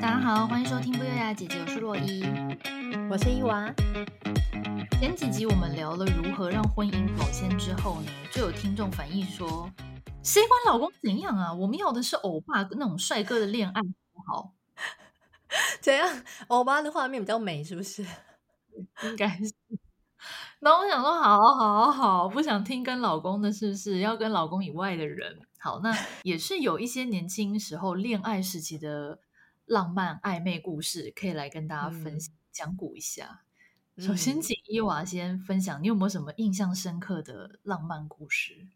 大家好，欢迎收听不优雅姐姐，我是洛伊，我是伊娃。前几集我们聊了如何让婚姻保鲜之后呢，就有听众反映说，谁管老公怎样啊？我们要的是欧巴那种帅哥的恋爱，好不好？怎样？欧巴的画面比较美，是不是？应该是。那我想说，好好好，不想听跟老公的，是不是要跟老公以外的人？好，那也是有一些年轻时候恋爱时期的浪漫暧昧故事，可以来跟大家分享讲古一下。嗯、首先，请伊娃先分享，你有没有什么印象深刻的浪漫故事？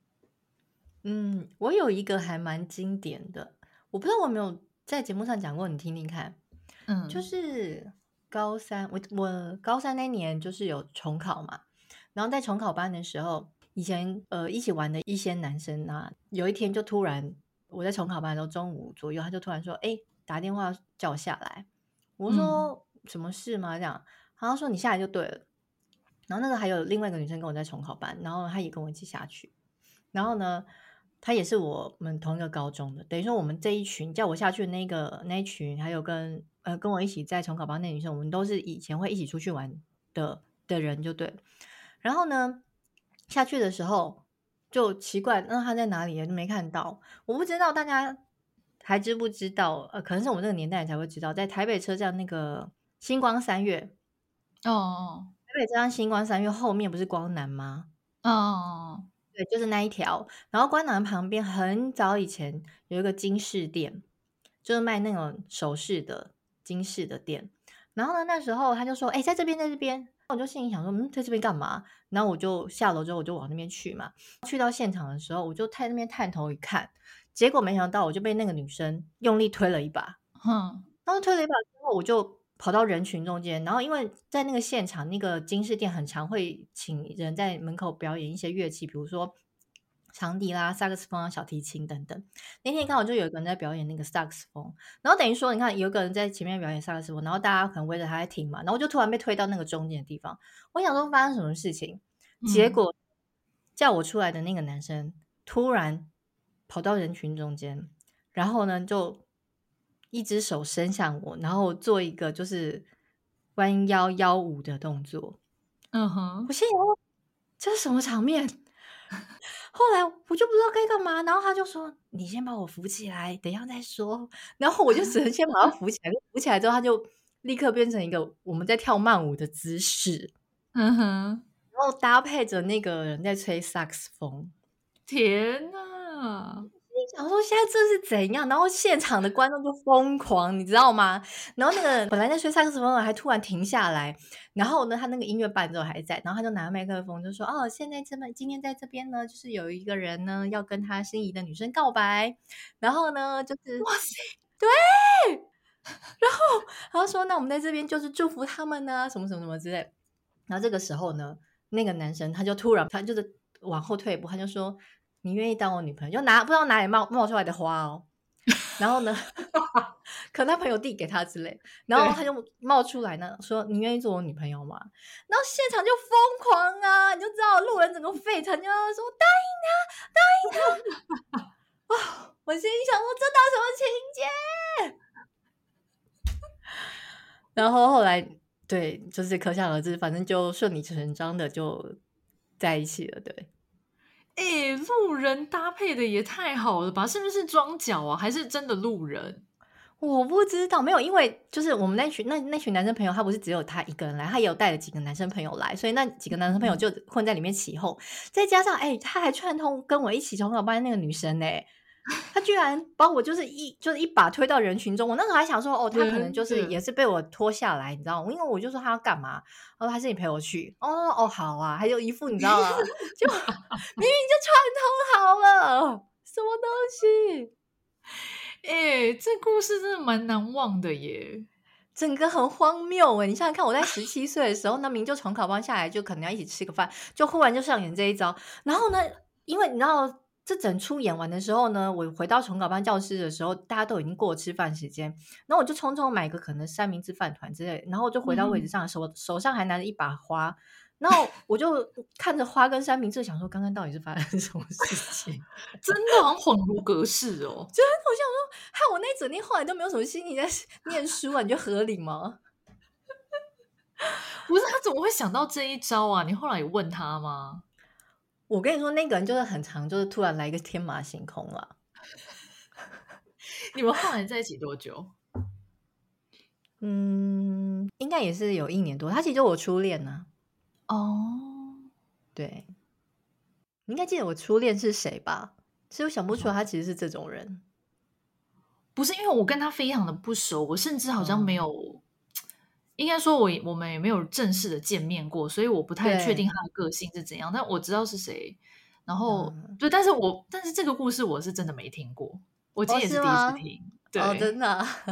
嗯，我有一个还蛮经典的，我不知道我有没有在节目上讲过，你听听看。嗯，就是高三，我我高三那年就是有重考嘛。然后在重考班的时候，以前呃一起玩的一些男生啊，有一天就突然，我在重考班的时候中午左右，他就突然说：“哎，打电话叫我下来。”我说：“嗯、什么事吗？”这样，然后说：“你下来就对了。”然后那个还有另外一个女生跟我在重考班，然后她也跟我一起下去。然后呢，她也是我们同一个高中的，等于说我们这一群叫我下去的那个那一群，还有跟呃跟我一起在重考班那女生，我们都是以前会一起出去玩的的人，就对。然后呢，下去的时候就奇怪，那她在哪里也就没看到。我不知道大家还知不知道，呃，可能是我们这个年代才会知道，在台北车站那个星光三月哦，哦，台北车站星光三月后面不是光南吗？哦，哦，对，就是那一条。然后光南旁边很早以前有一个金饰店，就是卖那种首饰的金饰的店。然后呢，那时候他就说：“哎，在这边，在这边。”我就心里想说，嗯，在这边干嘛？然后我就下楼之后，我就往那边去嘛。去到现场的时候，我就在那边探头一看，结果没想到，我就被那个女生用力推了一把。哼，然后推了一把之后，我就跑到人群中间。然后因为在那个现场，那个金饰店很常会请人在门口表演一些乐器，比如说。长笛啦、萨克斯风啊、小提琴等等。那天刚好就有一个人在表演那个萨克斯风，然后等于说，你看有个人在前面表演萨克斯风，然后大家可能围着他在听嘛，然后就突然被推到那个中间的地方。我想说发生什么事情，结果叫我出来的那个男生突然跑到人群中间，然后呢就一只手伸向我，然后做一个就是弯腰腰舞的动作。嗯哼，我心里这是什么场面？后来我就不知道该干嘛，然后他就说：“你先把我扶起来，等一下再说。”然后我就只能先把他扶起来。扶起来之后，他就立刻变成一个我们在跳慢舞的姿势。嗯哼，然后搭配着那个人在吹萨克斯风。天哪！想说现在这是怎样？然后现场的观众就疯狂，你知道吗？然后那个 本来在吹萨克斯风的还突然停下来，然后呢，他那个音乐伴奏还在，然后他就拿麦克风就说：“哦，现在这么今天在这边呢，就是有一个人呢要跟他心仪的女生告白，然后呢，就是哇塞，对，然后他说那我们在这边就是祝福他们呢，什么什么什么之类。然后这个时候呢，那个男生他就突然他就是往后退一步，他就说。”你愿意当我女朋友？就拿不知道哪里冒冒出来的花哦，然后呢，可能他朋友递给他之类，然后他就冒出来呢，说你愿意做我女朋友吗？然后现场就疯狂啊，你就知道路人整个沸腾，就说答应他，答应他 啊！我心里想说这到什么情节？然后后来对，就是可想而知，反正就顺理成章的就在一起了，对。哎，路人搭配的也太好了吧？是不是装脚啊？还是真的路人？我不知道，没有，因为就是我们那群那那群男生朋友，他不是只有他一个人来，他也有带了几个男生朋友来，所以那几个男生朋友就混在里面起哄。再加上，哎，他还串通跟我一起从小班那个女生呢。他居然把我就是一就是一把推到人群中，我那时候还想说，哦，他可能就是也是被我拖下来，你知道吗？因为我就说他要干嘛，他说还是你陪我去。哦哦，好啊，还有一副你知道吗？就明明就串通好了，什么东西？哎，这故事真的蛮难忘的耶，整个很荒谬哎！你想想看，我在十七岁的时候，那明明就从考班下来，就可能要一起吃个饭，就忽然就上演这一招。然后呢，因为你知道。这整出演完的时候呢，我回到重考班教室的时候，大家都已经过吃饭时间，然后我就匆匆买个可能三明治饭团之类，然后我就回到位置上，手手上还拿着一把花，然后我就看着花跟三明治，想说刚刚到底是发生什么事情？真的好像恍如隔世哦！真的，我想说，害我那一整天后来都没有什么心情在 念书啊，你觉得合理吗？不是，他怎么会想到这一招啊？你后来有问他吗？我跟你说，那个人就是很长，就是突然来一个天马行空了。你们后来在一起多久？嗯，应该也是有一年多。他其实就我初恋呢、啊。哦，对，你应该记得我初恋是谁吧？其实我想不出来，他其实是这种人。不是，因为我跟他非常的不熟，我甚至好像没有，嗯、应该说我我们也没有正式的见面过，所以我不太确定他的个性是怎样。但我知道是谁。然后，嗯、对，但是我但是这个故事我是真的没听过。我今天也是第一次听，哦对哦，真的、啊。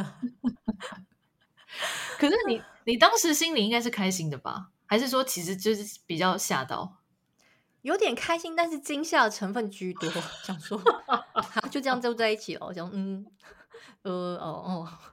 可是你，你当时心里应该是开心的吧？还是说，其实就是比较吓到？有点开心，但是惊吓的成分居多。想说，就这样就在一起了。想，嗯，呃，哦哦。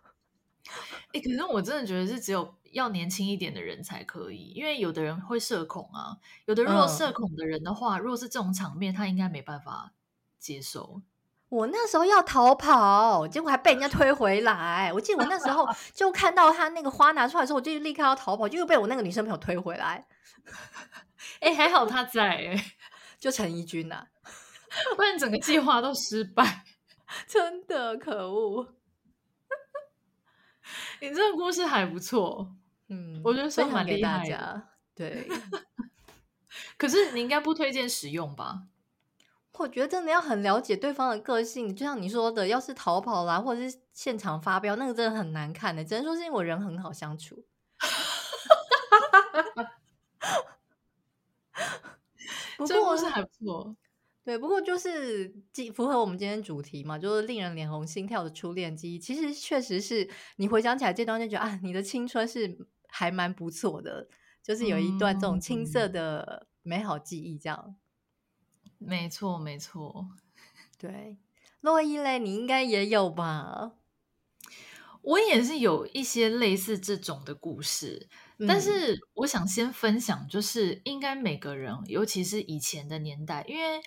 哎、欸，可是我真的觉得是只有要年轻一点的人才可以，因为有的人会社恐啊。有的如果社恐的人的话，嗯、如果是这种场面，他应该没办法接受。我那时候要逃跑，结果还被人家推回来。我记得我那时候 就看到他那个花拿出来的时候，我就立刻要逃跑，就又被我那个女生朋友推回来。哎、欸，还好他在、欸，就陈怡君呐、啊，不然整个计划都失败，真的可恶。你这个故事还不错，嗯，我觉得分享给大家。对，可是你应该不推荐使用吧？我觉得真的要很了解对方的个性，就像你说的，要是逃跑啦，或者是现场发飙，那个真的很难看的。只能说是因为我人很好相处。不过是还不错，对，不过就是符合我们今天主题嘛，就是令人脸红心跳的初恋记忆。其实确实是你回想起来这段就觉得啊，你的青春是还蛮不错的，就是有一段这种青涩的美好记忆这样。没错，没错，对，洛伊嘞，你应该也有吧？我也是有一些类似这种的故事，嗯、但是我想先分享，就是应该每个人，尤其是以前的年代，因为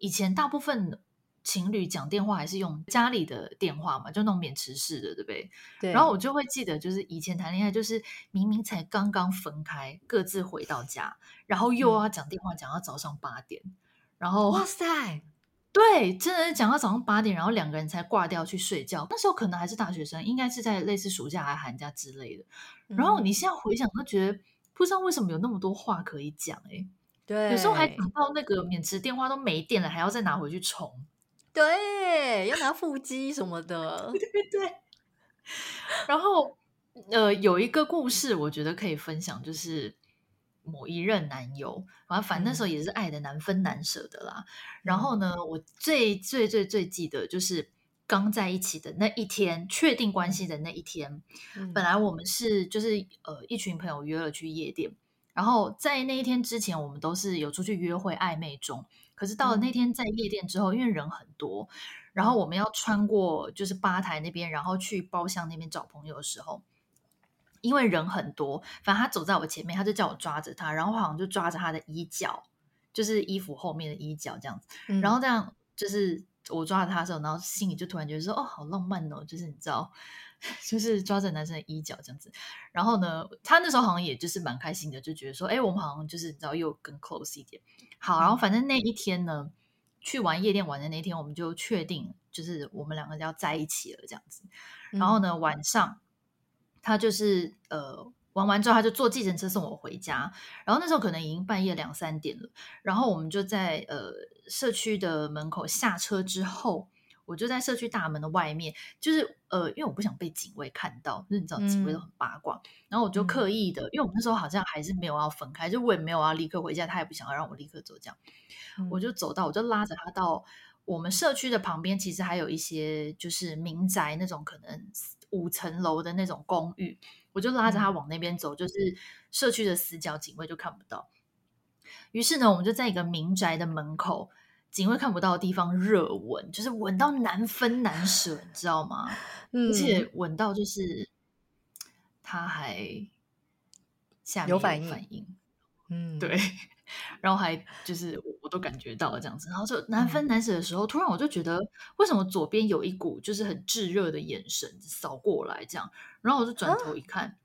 以前大部分情侣讲电话还是用家里的电话嘛，就那种免持式的，对不对？对。然后我就会记得，就是以前谈恋爱，就是明明才刚刚分开，各自回到家，然后又要讲电话，讲到早上八点。嗯然后，哇塞，对，真的是讲到早上八点，然后两个人才挂掉去睡觉。那时候可能还是大学生，应该是在类似暑假还寒假之类的。嗯、然后你现在回想，都觉得不知道为什么有那么多话可以讲。哎，对，有时候还等到那个免持电话都没电了，还要再拿回去充。对，要拿腹肌什么的。对 对。然后，呃，有一个故事，我觉得可以分享，就是。某一任男友，反正那时候也是爱的难分难舍的啦。嗯、然后呢，我最最最最记得就是刚在一起的那一天，确定关系的那一天。嗯、本来我们是就是呃一群朋友约了去夜店，然后在那一天之前，我们都是有出去约会暧昧中。可是到了那天在夜店之后，嗯、因为人很多，然后我们要穿过就是吧台那边，然后去包厢那边找朋友的时候。因为人很多，反正他走在我前面，他就叫我抓着他，然后好像就抓着他的衣角，就是衣服后面的衣角这样子。嗯、然后这样就是我抓着他的时候，然后心里就突然觉得说：“哦，好浪漫哦！”就是你知道，就是抓着男生的衣角这样子。然后呢，他那时候好像也就是蛮开心的，就觉得说：“哎，我们好像就是你知道又更 close 一点。”好，然后反正那一天呢，去玩夜店玩的那一天，我们就确定就是我们两个要在一起了这样子。然后呢，嗯、晚上。他就是呃玩完之后，他就坐计程车送我回家。然后那时候可能已经半夜两三点了。然后我们就在呃社区的门口下车之后，我就在社区大门的外面，就是呃因为我不想被警卫看到，就是你知道警卫都很八卦。嗯、然后我就刻意的，因为我们那时候好像还是没有要分开，就我也没有要立刻回家，他也不想要让我立刻走，这样、嗯、我就走到，我就拉着他到我们社区的旁边，其实还有一些就是民宅那种可能。五层楼的那种公寓，我就拉着他往那边走，嗯、就是社区的死角，警卫就看不到。于是呢，我们就在一个民宅的门口，警卫看不到的地方热吻，就是吻到难分难舍，你知道吗？嗯、而且吻到就是他还下面有反应，反应嗯，对。然后还就是我我都感觉到了这样子，然后就难分难舍的时候，突然我就觉得为什么左边有一股就是很炙热的眼神扫过来，这样，然后我就转头一看，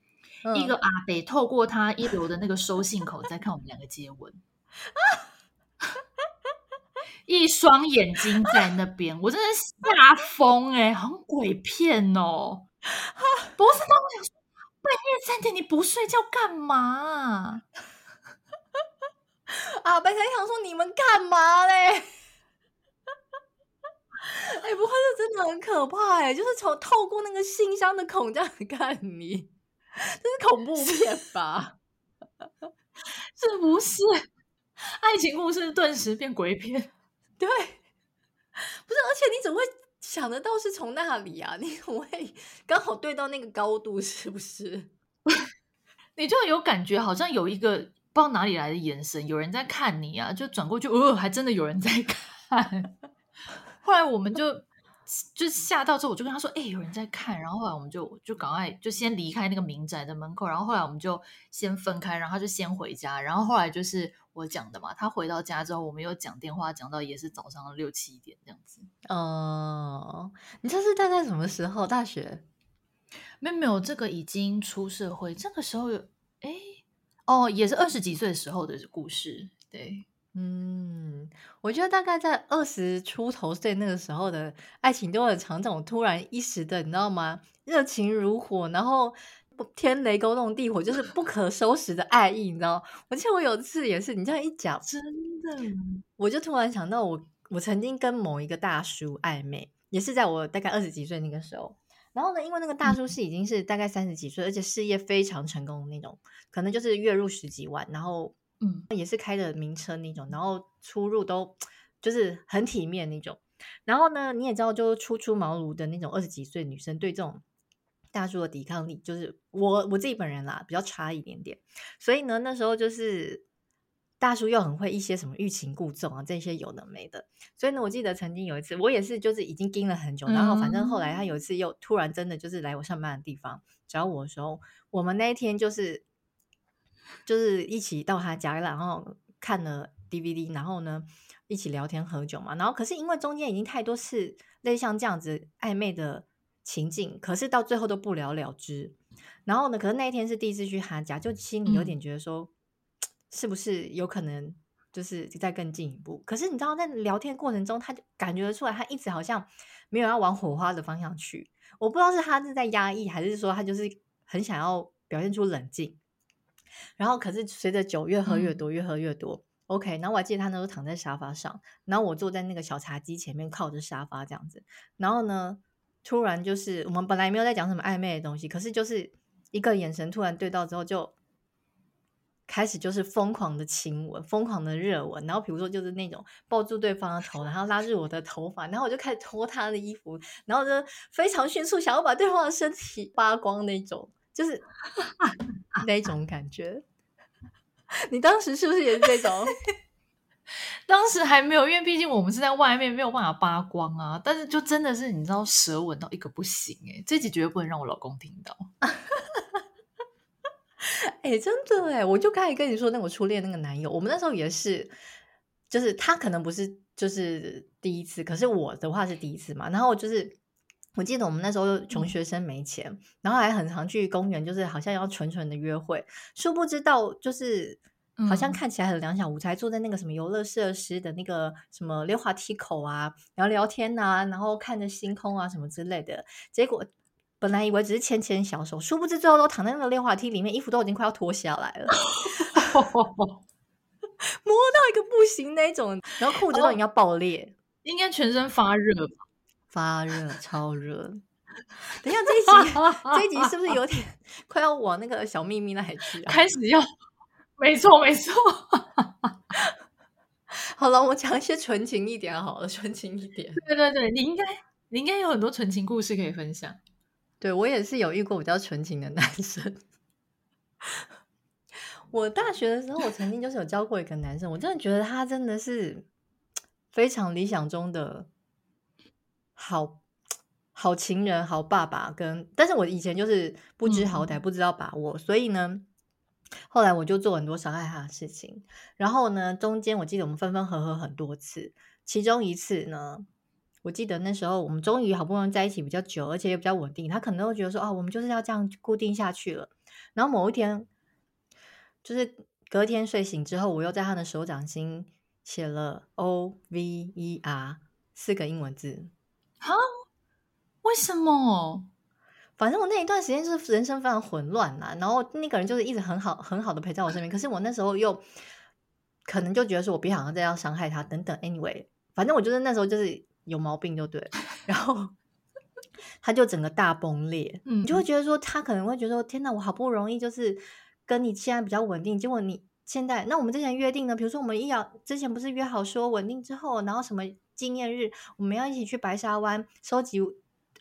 啊、一个阿北透过他一楼的那个收信口在看我们两个接吻，啊、一双眼睛在那边，我真的吓疯哎，好像鬼片哦，啊、不是，当我想说半夜三点你不睡觉干嘛？啊！本来想说你们干嘛嘞？哎、欸，不会是真的很可怕哎，就是从透过那个信箱的孔这样看你，这是恐怖片吧？是不是？爱情故事顿时变鬼片？对，不是，而且你怎么会想得到是从那里啊？你怎么会刚好对到那个高度？是不是？你就有感觉，好像有一个。不知道哪里来的眼神，有人在看你啊！就转过去，哦，还真的有人在看。后来我们就就吓到之后，我就跟他说：“哎、有人在看。”然后后来我们就就赶快就先离开那个民宅的门口。然后后来我们就先分开，然后他就先回家。然后后来就是我讲的嘛，他回到家之后，我们又讲电话，讲到也是早上六七点这样子。哦，你这是大概什么时候？大学？没有没有，这个已经出社会。这个时候有哎。诶哦，也是二十几岁时候的故事，对，嗯，我觉得大概在二十出头岁那个时候的爱情都很常这种突然一时的，你知道吗？热情如火，然后天雷勾动地火，就是不可收拾的爱意，你知道？我记得我有一次也是，你这样一讲，真的，我就突然想到我，我我曾经跟某一个大叔暧昧，也是在我大概二十几岁那个时候。然后呢，因为那个大叔是已经是大概三十几岁，嗯、而且事业非常成功的那种，可能就是月入十几万，然后嗯，也是开的名车那种，然后出入都就是很体面那种。然后呢，你也知道，就初出茅庐的那种二十几岁女生，对这种大叔的抵抗力，就是我我自己本人啦，比较差一点点。所以呢，那时候就是。大叔又很会一些什么欲擒故纵啊，这些有的没的。所以呢，我记得曾经有一次，我也是就是已经盯了很久，然后反正后来他有一次又突然真的就是来我上班的地方找我的时候，我们那一天就是就是一起到他家，然后看了 DVD，然后呢一起聊天喝酒嘛。然后可是因为中间已经太多次类似像这样子暧昧的情境，可是到最后都不了了之。然后呢，可是那一天是第一次去他家，就心里有点觉得说。嗯是不是有可能就是再更进一步？可是你知道，在聊天过程中，他就感觉得出来，他一直好像没有要往火花的方向去。我不知道是他是在压抑，还是说他就是很想要表现出冷静。然后，可是随着酒越喝越多，越喝越多。OK，然后我还记得他那时候躺在沙发上，然后我坐在那个小茶几前面靠着沙发这样子。然后呢，突然就是我们本来没有在讲什么暧昧的东西，可是就是一个眼神突然对到之后就。开始就是疯狂的亲吻，疯狂的热吻，然后比如说就是那种抱住对方的头，然后拉住我的头发，然后我就开始脱他的衣服，然后就非常迅速想要把对方的身体扒光那种，就是 那种感觉。你当时是不是也是这种？当时还没有，因为毕竟我们是在外面，没有办法扒光啊。但是就真的是你知道，舌吻到一个不行哎，这集绝对不能让我老公听到。哎、欸，真的哎，我就开始跟你说，那我初恋那个男友，我们那时候也是，就是他可能不是就是第一次，可是我的话是第一次嘛。然后就是我记得我们那时候穷学生没钱，嗯、然后还很常去公园，就是好像要纯纯的约会，殊不知道就是好像看起来很两小无猜，坐在那个什么游乐设施的那个什么溜滑梯口啊，然后聊天啊，然后看着星空啊什么之类的，结果。本来以为只是牵牵小手，殊不知最后都躺在那个溜滑梯里面，衣服都已经快要脱下来了，摸到一个不行那种，然后裤子都已经要爆裂，哦、应该全身发热吧？发热，超热。等一下，这一集这一集是不是有点 快要往那个小秘密那里去啊？开始要，没错没错。好了，我讲一些纯情一点好了，纯情一点。对对对，你应该你应该有很多纯情故事可以分享。对，我也是有遇过比较纯情的男生。我大学的时候，我曾经就是有交过一个男生，我真的觉得他真的是非常理想中的好好情人、好爸爸跟。跟但是我以前就是不知好歹，不知道把握，嗯、所以呢，后来我就做很多伤害他的事情，然后呢，中间我记得我们分分合合很多次，其中一次呢，我记得那时候我们终于好不容易在一起比较久，而且也比较稳定，他可能会觉得说啊，我们就是要这样固定下去了。然后某一天，就是隔天睡醒之后，我又在他的手掌心写了 O V E R 四个英文字，哈？为什么？反正我那一段时间就是人生非常混乱呐，然后那个人就是一直很好很好的陪在我身边，可是我那时候又可能就觉得说我别好像再要伤害他等等，anyway，反正我就是那时候就是有毛病就对，然后 他就整个大崩裂，嗯，你就会觉得说他可能会觉得说天哪，我好不容易就是跟你现在比较稳定，结果你现在那我们之前约定呢，比如说我们一要之前不是约好说稳定之后，然后什么纪念日我们要一起去白沙湾收集。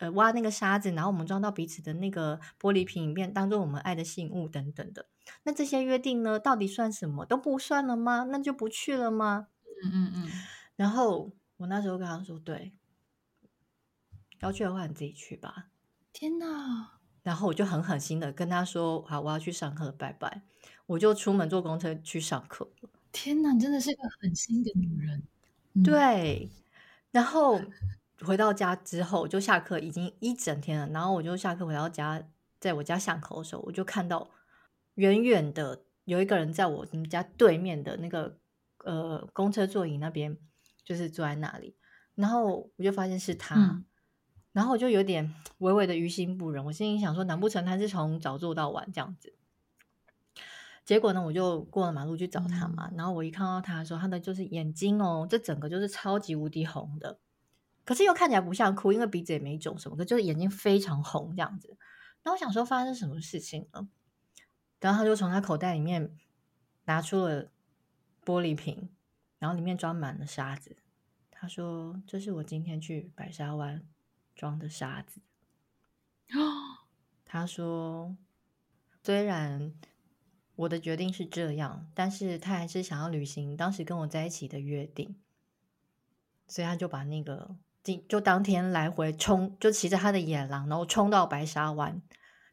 呃，挖那个沙子，然后我们装到彼此的那个玻璃瓶里面，当做我们爱的信物等等的。那这些约定呢，到底算什么？都不算了吗？那就不去了吗？嗯嗯嗯。然后我那时候跟他说：“对，要去的话你自己去吧。”天哪！然后我就很狠心的跟他说：“好，我要去上课了，拜拜。”我就出门坐公车去上课。天哪，你真的是个狠心的女人。嗯、对，然后。回到家之后，就下课已经一整天了。然后我就下课回到家，在我家巷口的时候，我就看到远远的有一个人在我们家对面的那个呃公车座椅那边，就是坐在那里。然后我就发现是他，嗯、然后我就有点微微的于心不忍。我心里想说，难不成他是从早坐到晚这样子？结果呢，我就过了马路去找他嘛。嗯、然后我一看到他的时候，他的就是眼睛哦，这整个就是超级无敌红的。可是又看起来不像哭，因为鼻子也没肿什么，可就是眼睛非常红这样子。然后我想说发生什么事情了，然后他就从他口袋里面拿出了玻璃瓶，然后里面装满了沙子。他说：“这是我今天去白沙湾装的沙子。”哦他说：“虽然我的决定是这样，但是他还是想要履行当时跟我在一起的约定，所以他就把那个。”就当天来回冲，就骑着他的野狼，然后冲到白沙湾，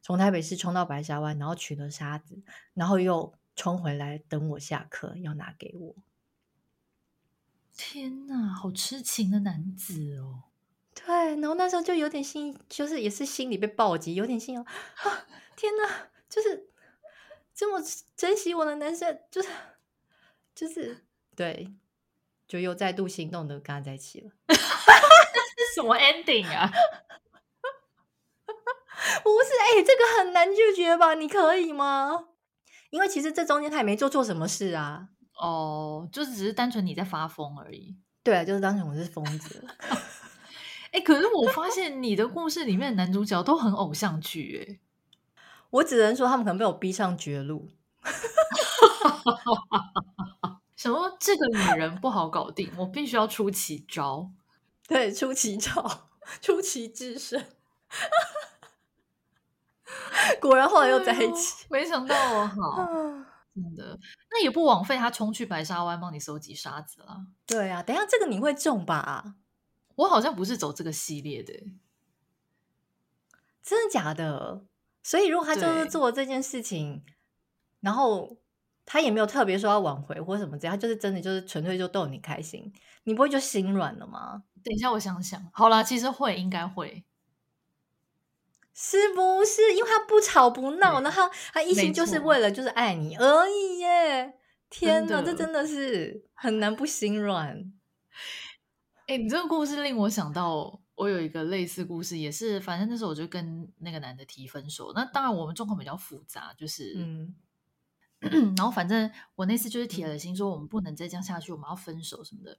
从台北市冲到白沙湾，然后取了沙子，然后又冲回来等我下课要拿给我。天哪，好痴情的男子哦！对，然后那时候就有点心，就是也是心里被暴击，有点心哦。啊，天哪，就是这么珍惜我的男生，就是就是对，就又再度心动的跟他在一起了。什么 ending 啊？不是，哎、欸，这个很难拒绝吧？你可以吗？因为其实这中间他也没做错什么事啊。哦，就是只是单纯你在发疯而已。对啊，就是单纯我是疯子。哎、欸，可是我发现你的故事里面的男主角都很偶像剧，哎，我只能说他们可能被我逼上绝路。什么？这个女人不好搞定，我必须要出奇招。对，出奇招，出奇制胜，果然后来又在一起。没想到我好，真的，那也不枉费他冲去白沙湾帮你收集沙子了。对啊，等一下这个你会中吧？我好像不是走这个系列的，真的假的？所以如果他就是做了这件事情，然后他也没有特别说要挽回或什么这样，他就是真的就是纯粹就逗你开心，你不会就心软了吗？等一下，我想想。好啦，其实会，应该会，是不是？因为他不吵不闹，然后他一心就是为了就是爱你而已耶！天哪，这真的是很难不心软。哎、欸，你这个故事令我想到，我有一个类似故事，也是，反正那时候我就跟那个男的提分手。那当然，我们状况比较复杂，就是，嗯，然后反正我那次就是铁了心说，我们不能再这样下去，我们要分手什么的。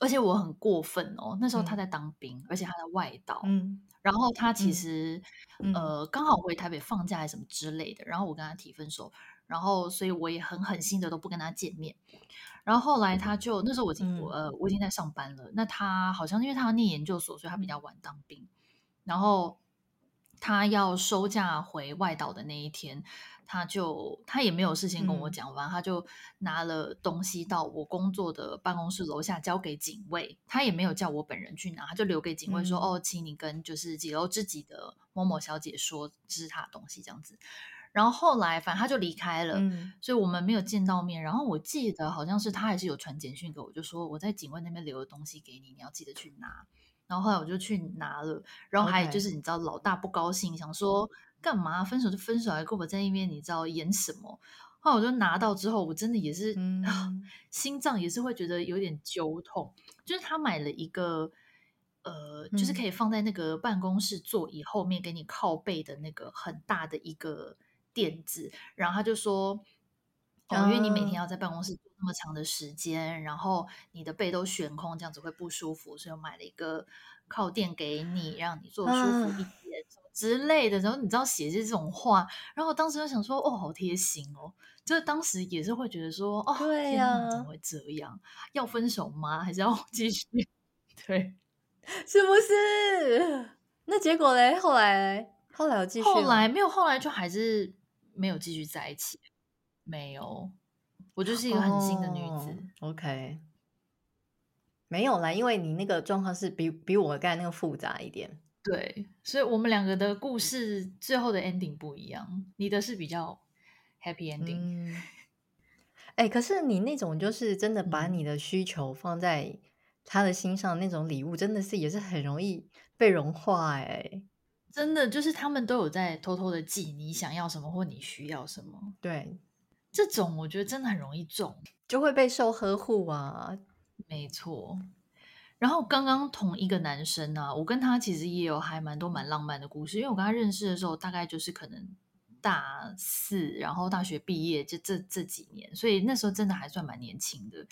而且我很过分哦，那时候他在当兵，嗯、而且他在外岛，嗯、然后他其实、嗯、呃刚好回台北放假还是什么之类的，然后我跟他提分手，然后所以我也很狠心的都不跟他见面，然后后来他就那时候我已经、嗯、呃我已经在上班了，那他好像因为他要念研究所，所以他比较晚当兵，然后他要收假回外岛的那一天。他就他也没有事先跟我讲完，嗯、他就拿了东西到我工作的办公室楼下交给警卫，他也没有叫我本人去拿，他就留给警卫说：“嗯、哦，请你跟就是几楼自己的某某小姐说这是他的东西这样子。”然后后来反正他就离开了，嗯，所以我们没有见到面。然后我记得好像是他还是有传简讯给我，就说我在警卫那边留了东西给你，你要记得去拿。然后后来我就去拿了，然后还就是你知道老大不高兴，想说干嘛分手就分手，还跟我在那边你知道演什么？后来我就拿到之后，我真的也是、嗯、心脏也是会觉得有点揪痛。就是他买了一个呃，就是可以放在那个办公室座椅后面给你靠背的那个很大的一个垫子，然后他就说。哦，因为你每天要在办公室坐那么长的时间，然后你的背都悬空，这样子会不舒服，所以我买了一个靠垫给你，让你坐舒服一点，什么之类的。然后你知道写这种话，然后我当时就想说，哦，好贴心哦。就是当时也是会觉得说，哦，对呀，怎么会这样？要分手吗？还是要 继续？对，是不是？那结果嘞？后来，后来有继续？后来没有，后来就还是没有继续在一起。没有，我就是一个很新的女子。Oh, OK，没有啦，因为你那个状况是比比我刚才那个复杂一点。对，所以我们两个的故事最后的 ending 不一样。你的是比较 happy ending。哎、嗯欸，可是你那种就是真的把你的需求放在他的心上，那种礼物真的是也是很容易被融化、欸。哎，真的就是他们都有在偷偷的记你想要什么或你需要什么。对。这种我觉得真的很容易中，就会被受呵护啊。没错。然后刚刚同一个男生啊，我跟他其实也有还蛮多蛮浪漫的故事。因为我跟他认识的时候，大概就是可能大四，然后大学毕业就这这几年，所以那时候真的还算蛮年轻的。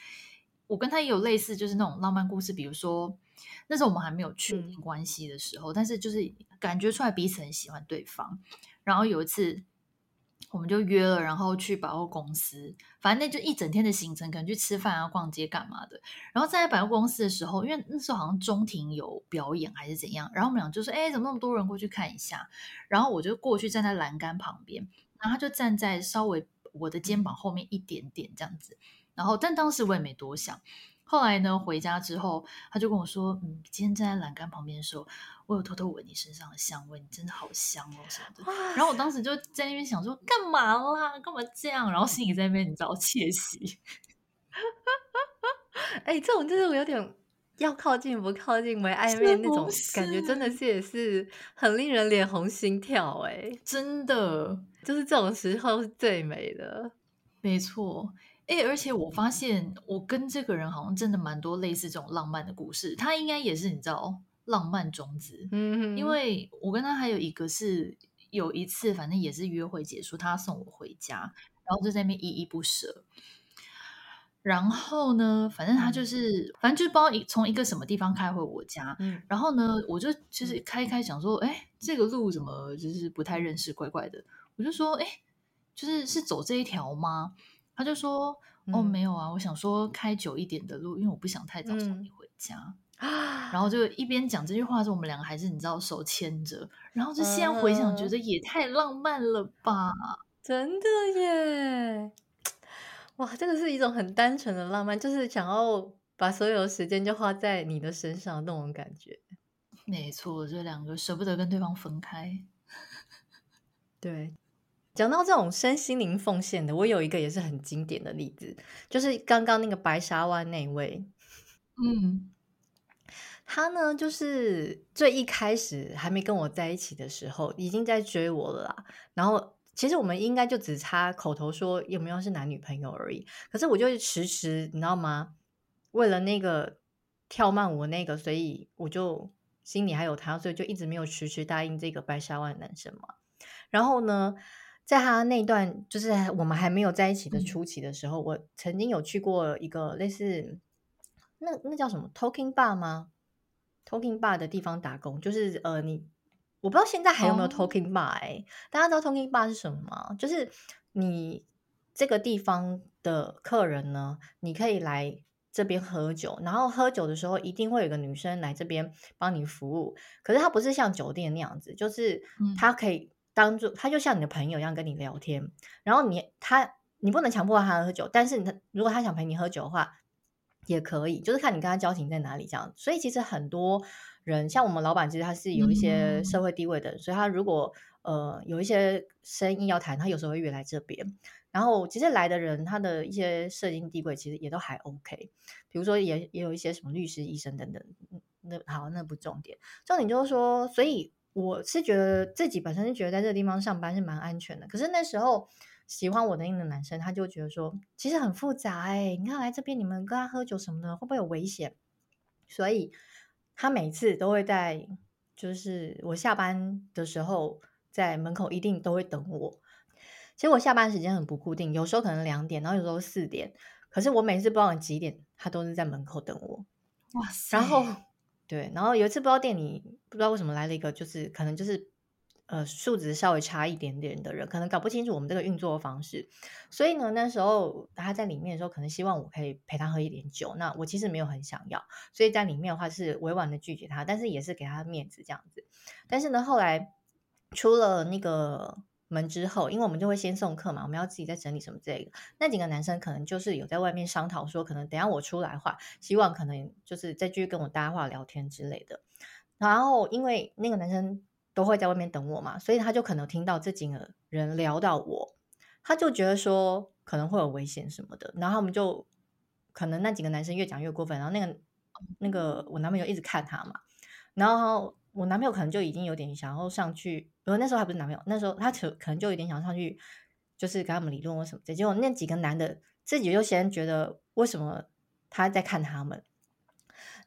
我跟他也有类似，就是那种浪漫故事。比如说那时候我们还没有确定关系的时候，嗯，但是就是感觉出来彼此很喜欢对方。然后有一次。我们就约了，然后去百货公司，反正那就一整天的行程，可能去吃饭啊、逛街干嘛的。然后在百货公司的时候，因为那时候好像中庭有表演还是怎样，然后我们俩就说：“哎，怎么那么多人过去看一下？”然后我就过去站在栏杆旁边，然后他就站在稍微我的肩膀后面一点点这样子。然后，但当时我也没多想。后来呢，回家之后，他就跟我说：“嗯，今天站在栏杆旁边的时候，我有偷偷闻你身上的香味，你真的好香哦什么的。”然后我当时就在那边想说：“干嘛啦？干嘛这样？”然后心里在那边你知道窃喜。哎、欸，这种就是我有点要靠近不靠近，没暧昧那种感觉，真的是也是很令人脸红心跳。哎，真的，就是这种时候是最美的，没错。哎，而且我发现我跟这个人好像真的蛮多类似这种浪漫的故事。他应该也是你知道浪漫种子，嗯，因为我跟他还有一个是有一次，反正也是约会结束，他送我回家，然后就在那边依依不舍。然后呢，反正他就是，反正就是不知道从一个什么地方开回我家。嗯，然后呢，我就就是开开想说，哎，这个路怎么就是不太认识，怪怪的。我就说，哎，就是是走这一条吗？他就说：“哦，没有啊，我想说开久一点的路，因为我不想太早送你回家。嗯”然后就一边讲这句话的时候，我们两个还是你知道手牵着，然后就现在回想，觉得也太浪漫了吧？真的耶！哇，这个是一种很单纯的浪漫，就是想要把所有时间就花在你的身上那种感觉。没错，这两个舍不得跟对方分开。对。讲到这种身心灵奉献的，我有一个也是很经典的例子，就是刚刚那个白沙湾那位，嗯，他呢就是最一开始还没跟我在一起的时候，已经在追我了啦。然后其实我们应该就只差口头说有没有是男女朋友而已。可是我就是迟迟，你知道吗？为了那个跳慢舞那个，所以我就心里还有他，所以就一直没有迟迟答应这个白沙湾男生嘛。然后呢，在他那段就是我们还没有在一起的初期的时候，我曾经有去过一个类似那那叫什么 Talking Bar 吗？Talking Bar 的地方打工，就是呃，你我不知道现在还有没有 Talking Bar 哎、欸，大家知道 Talking Bar 是什么吗？就是你这个地方的客人呢，你可以来这边喝酒，然后喝酒的时候一定会有个女生来这边帮你服务，可是她不是像酒店那样子，就是她可以。当做她就像你的朋友一样跟你聊天，然后你她你不能强迫她喝酒，但是他如果她想陪你喝酒的话，也可以，就是看你跟他交情在哪里这样。所以其实很多人像我们老板，其实他是有一些社会地位的，嗯、所以他如果呃有一些生意要谈，他有时候会约来这边。然后其实来的人，他的一些社经地位其实也都还 OK，比如说也也有一些什么律师、医生等等。那好，那不重点，重点就是说，所以我是觉得自己本身是觉得在这个地方上班是蛮安全的。可是那时候喜欢我的那个男生，他就觉得说，其实很复杂哎、欸，你看来这边你们跟他喝酒什么的，会不会有危险？所以他每次都会在，就是我下班的时候，在门口一定都会等我。其实我下班时间很不固定，有时候可能两点，然后有时候四点。可是我每次不知道几点，他都是在门口等我。哇塞！然后对，然后有一次不知道店里不知道为什么来了一个，就是可能就是呃素质稍微差一点点的人，可能搞不清楚我们这个运作方式。所以呢，那时候他在里面的时候，可能希望我可以陪他喝一点酒。那我其实没有很想要，所以在里面的话是委婉的拒绝他，但是也是给他面子这样子。但是呢，后来出了那个。门之后，因为我们就会先送客嘛，我们要自己再整理什么之类的。那几个男生可能就是有在外面商讨说，可能等下我出来的话，希望可能就是再继续跟我搭话聊天之类的。然后因为那个男生都会在外面等我嘛，所以他就可能听到这几个人聊到我，他就觉得说可能会有危险什么的。然后我们就可能那几个男生越讲越过分，然后那个那个我男朋友一直看他嘛，然后。我男朋友可能就已经有点想要上去，不过那时候还不是男朋友，那时候他可能就有点想上去，就是跟他们理论或什么的。结果那几个男的自己就先觉得为什么他在看他们，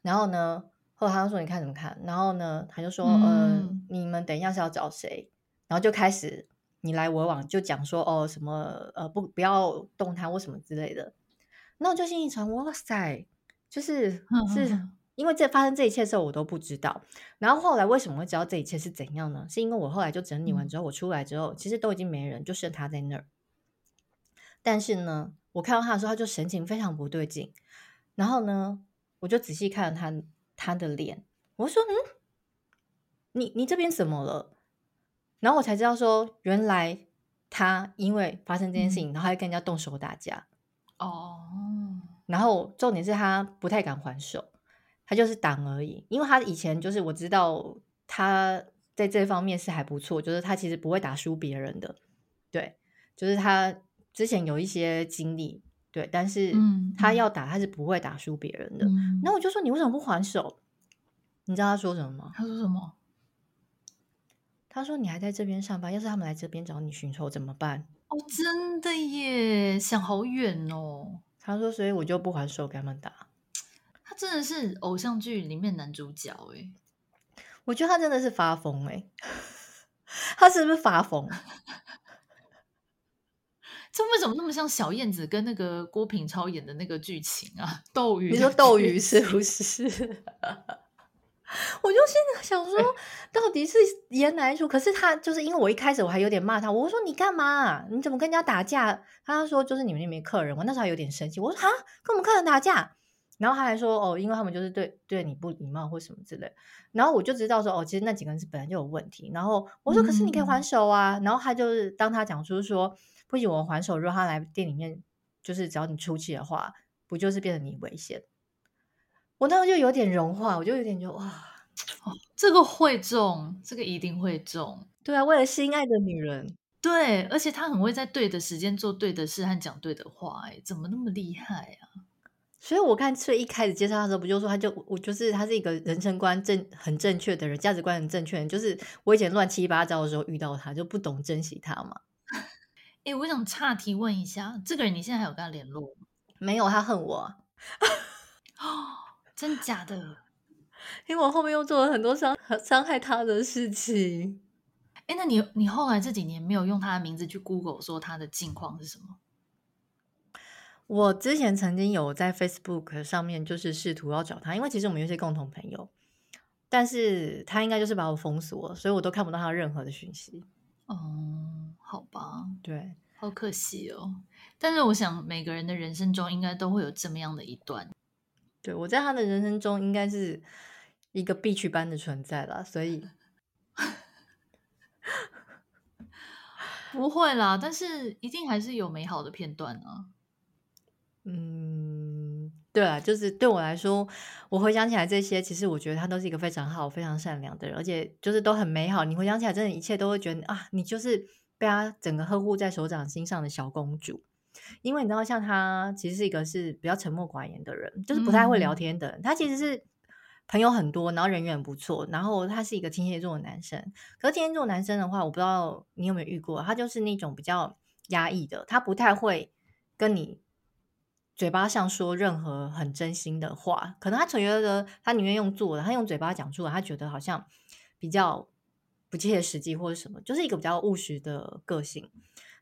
然后呢，后来他就说你看怎么看？然后呢，他就说嗯、呃，你们等一下是要找谁？然后就开始你来我往，就讲说哦什么呃不不要动他或什么之类的。那我就心里想哇塞，就是是。因为这发生这一切的时候，我都不知道。然后后来为什么会知道这一切是怎样呢？是因为我后来就整理完之后，我出来之后，其实都已经没人，就剩他在那儿。但是呢，我看到他的时候，他就神情非常不对劲。然后呢，我就仔细看了他他的脸，我说：“嗯，你你这边怎么了？”然后我才知道说，原来他因为发生这件事情，然后还跟人家动手打架。哦。然后重点是他不太敢还手。他就是挡而已，因为他以前就是我知道他在这方面是还不错，就是他其实不会打输别人的，对，就是他之前有一些经历，对，但是他要打他是不会打输别人的。嗯，那我就说你为什么不还手？你知道他说什么吗？他说什么？他说你还在这边上班，要是他们来这边找你寻仇怎么办？哦，真的耶，想好远哦。他说，所以我就不还手给他们打。他真的是偶像剧里面男主角哎，我觉得他真的是发疯哎，他是不是发疯？这为什么那么像小燕子跟那个郭品超演的那个剧情啊？斗鱼，你说斗鱼是不是？我就现在想说，到底是演哪一出？可是他就是因为我一开始我还有点骂他，我说你干嘛？你怎么跟人家打架？他说就是你们那边客人，我那时候还有点生气，我说啊，跟我们客人打架。然后他还说哦，因为他们就是对对你不礼貌或什么之类。然后我就知道说哦，其实那几个人是本来就有问题。然后我说可是你可以还手啊。嗯、然后他就是当他讲出说不行，我还手，如果他来店里面就是只要你出气的话，不就是变成你危险？我那时候就有点融化，我就有点就哇，哦，这个会中，这个一定会中。对啊，为了心爱的女人，对，而且他很会在对的时间做对的事和讲对的话，哎，怎么那么厉害啊？所以我看，最一开始介绍他的时候，不就说他就我就是他是一个人生观正很正确的人，价值观很正确的人。就是我以前乱七八糟的时候遇到他，就不懂珍惜他嘛。哎、欸，我想岔提问一下，这个人你现在还有跟他联络吗？没有，他恨我。哦，真假的？因为我后面又做了很多伤伤害他的事情。哎、欸，那你你后来这几年没有用他的名字去 Google 说他的近况是什么？我之前曾经有在 Facebook 上面就是试图要找他，因为其实我们有些共同朋友，但是他应该就是把我封锁了，所以我都看不到他任何的讯息。哦，好吧，对，好可惜哦。但是我想每个人的人生中应该都会有这么样的一段。对，我在他的人生中应该是一个必去般的存在了，所以 不会啦。但是一定还是有美好的片段啊。嗯，对啊，就是对我来说，我回想起来这些，其实我觉得他都是一个非常好、非常善良的人，而且就是都很美好。你回想起来，真的，一切都会觉得啊，你就是被他整个呵护在手掌心上的小公主。因为你知道，像他其实是一个是比较沉默寡言的人，就是不太会聊天的人。嗯、他其实是朋友很多，然后人缘不错，然后他是一个天蝎座的男生。可是天蝎座男生的话，我不知道你有没有遇过，他就是那种比较压抑的，他不太会跟你嘴巴上说任何很真心的话。可能他觉得他宁愿用做的，他用嘴巴讲出来，他觉得好像比较不切实际或者什么，就是一个比较务实的个性。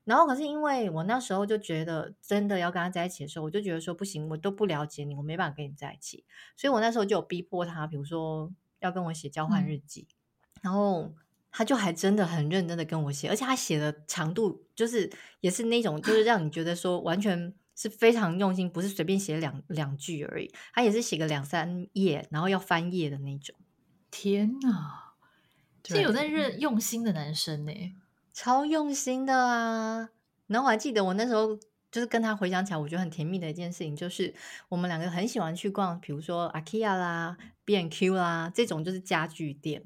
然后可是因为我那时候就觉得真的要跟他在一起的时候，我就觉得说不行，我都不了解你，我没办法跟你在一起。所以我那时候就有逼迫他，比如说要跟我写交换日记，嗯、然后他就还真的很认真的跟我写，而且他写的长度就是也是那种就是让你觉得说完全是非常用心，不是随便写两两句而已，他也是写个两三页，然后要翻页的那种。天哪，是有在认用心的男生呢。超用心的啊！然后我还记得我那时候就是跟他回想起来，我觉得很甜蜜的一件事情，就是我们两个很喜欢去逛，比如说 IKEA 啦、B&Q 啦这种就是家具店。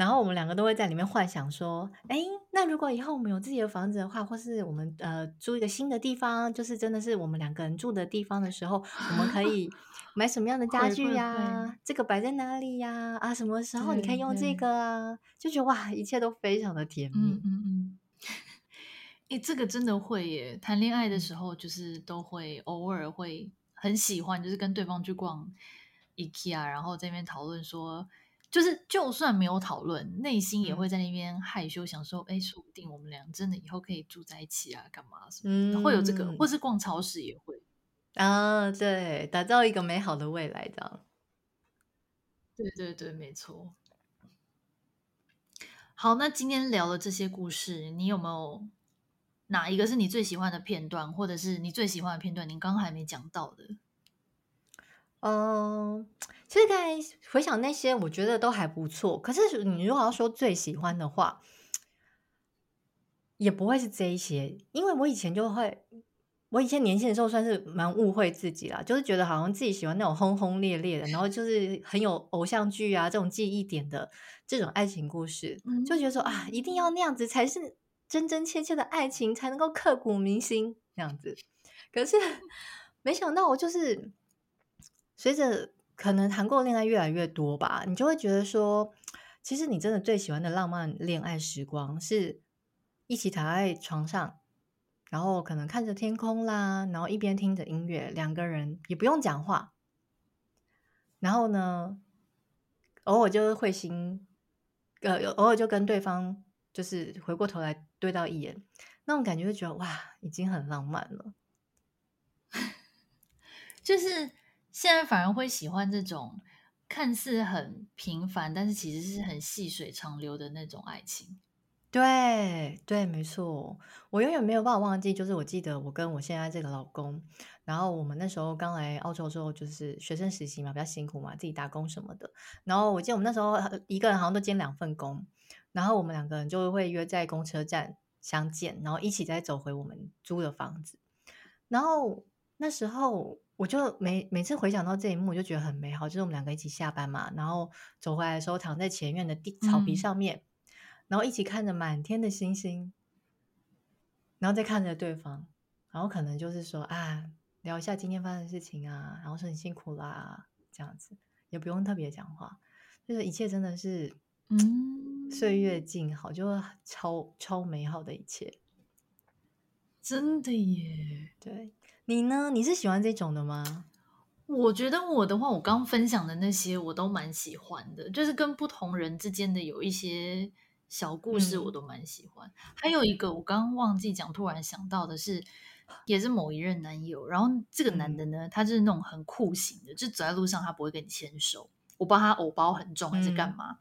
然后我们两个都会在里面幻想说：哎，那如果以后我们有自己的房子的话，或是我们呃租一个新的地方，就是真的是我们两个人住的地方的时候，我们可以 买什么样的家具呀、啊？这个摆在哪里呀、啊？啊，什么时候你可以用这个啊？就觉得哇，一切都非常的甜蜜。嗯嗯嗯。哎，这个真的会耶！谈恋爱的时候，就是都会偶尔会很喜欢，就是跟对方去逛 IKEA，然后在那边讨论说。就是，就算没有讨论，内心也会在那边害羞，想说，哎、嗯，说不定我们俩真的以后可以住在一起啊，干嘛什么的？嗯，会有这个，或是逛超市也会啊，对，打造一个美好的未来，这样。对对对，没错。好，那今天聊的这些故事，你有没有哪一个是你最喜欢的片段，或者是你最喜欢的片段？你刚刚还没讲到的。嗯，其实刚才回想那些，我觉得都还不错。可是你如果要说最喜欢的话，也不会是这一些，因为我以前就会，我以前年轻的时候算是蛮误会自己啦，就是觉得好像自己喜欢那种轰轰烈烈的，然后就是很有偶像剧啊这种记忆点的这种爱情故事，就觉得说啊，一定要那样子才是真真切切的爱情，才能够刻骨铭心这样子。可是 没想到我就是。随着可能谈过恋爱越来越多吧，你就会觉得说，其实你真的最喜欢的浪漫恋爱时光，是一起躺在床上，然后可能看着天空啦，然后一边听着音乐，两个人也不用讲话，然后呢，偶尔就会心，呃，偶尔就跟对方就是回过头来对到一眼，那种感觉就觉得哇，已经很浪漫了，就是。现在反而会喜欢这种看似很平凡，但是其实是很细水长流的那种爱情。对对，没错。我永远没有办法忘记，就是我记得我跟我现在这个老公，然后我们那时候刚来澳洲的时候，就是学生实习嘛，比较辛苦嘛，自己打工什么的。然后我记得我们那时候一个人好像都兼两份工，然后我们两个人就会约在公车站相见，然后一起再走回我们租的房子。然后那时候。我就每每次回想到这一幕，我就觉得很美好。就是我们两个一起下班嘛，然后走回来的时候，躺在前院的地草皮上面，嗯、然后一起看着满天的星星，然后再看着对方，然后可能就是说啊，聊一下今天发生的事情啊，然后说你辛苦啦，这样子也不用特别讲话，就是一切真的是嗯，岁月静好，就超超美好的一切，真的耶，对。你呢？你是喜欢这种的吗？我觉得我的话，我刚分享的那些我都蛮喜欢的，就是跟不同人之间的有一些小故事，我都蛮喜欢。嗯、还有一个我刚刚忘记讲，突然想到的是，也是某一任男友。然后这个男的呢，嗯、他就是那种很酷型的，就走在路上他不会跟你牵手。我不知道他偶包很重还是干嘛。嗯、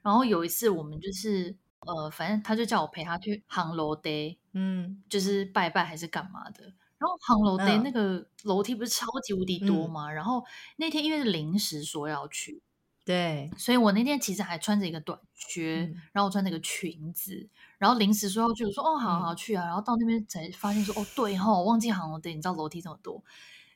然后有一次我们就是呃，反正他就叫我陪他去行路地，嗯，就是拜拜还是干嘛的。然后航楼的那个楼梯不是超级无敌多吗？嗯、然后那天因为是临时说要去，对，所以我那天其实还穿着一个短靴，嗯、然后穿着一个裙子，然后临时说要去，我说哦，好好去啊。嗯、然后到那边才发现说哦，对哈，我忘记航楼的，你知道楼梯这么多。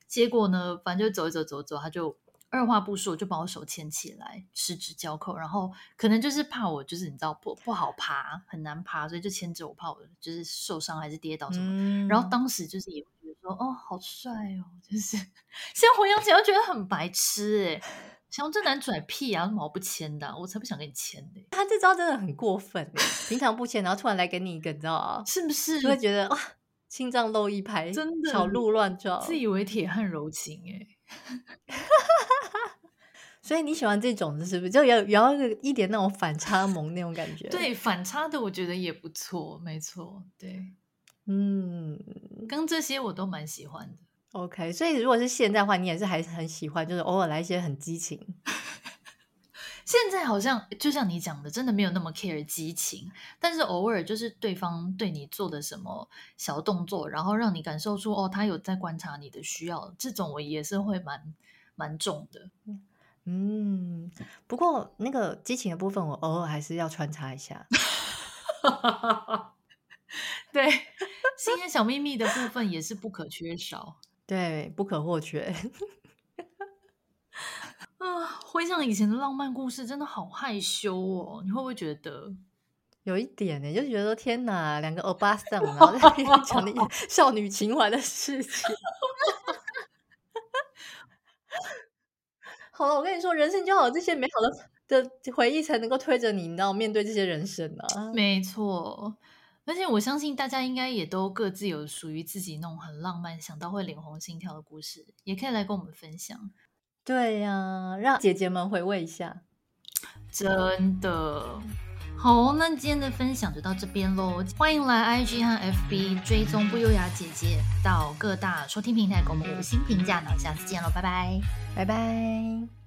结果呢，反正就走一走走走，他就二话不说就把我手牵起来，十指交扣，然后可能就是怕我就是你知道不不好爬，很难爬，所以就牵着我，怕我就是受伤还是跌倒什么。嗯、然后当时就是也说，哦，好帅哦，就是 现在回想起来觉得很白痴哎，想这男拽屁啊，毛不签的，我才不想跟你签呢。他这招真的很过分，平常不签，然后突然来给你一个，你知道啊，是不是？就会觉得哇。心脏漏一拍，真的小鹿乱撞，自以为铁汉柔情哎，所以你喜欢这种的，是不是？就有有一点那种反差萌那种感觉。对，反差的我觉得也不错，没错，对，嗯，跟这些我都蛮喜欢的。OK，所以如果是现在的话，你也是还是很喜欢，就是偶尔来一些很激情。现在好像就像你讲的，真的没有那么 care 激情，但是偶尔就是对方对你做的什么小动作，然后让你感受出哦，他有在观察你的需要，这种我也是会蛮蛮重的。嗯，不过那个激情的部分，我偶尔还是要穿插一下。对，新鲜小秘密的部分也是不可缺少，对，不可或缺。啊，回想以前的浪漫故事，真的好害羞哦。你会不会觉得有一点呢？就觉得天哪，两个欧巴桑，然后在讲那少女情怀的事情。好了，我跟你说，人生就好，这些美好的的回忆才能够推着你，你知道面对这些人生啊。没错，而且我相信大家应该也都各自有属于自己那种很浪漫、想到会脸红心跳的故事，也可以来跟我们分享。对呀、啊，让姐姐们回味一下，真的好。那今天的分享就到这边喽，欢迎来 IG 和 FB 追踪不优雅姐姐，到各大收听平台给我们五星评价。那下次见喽，拜拜，拜拜。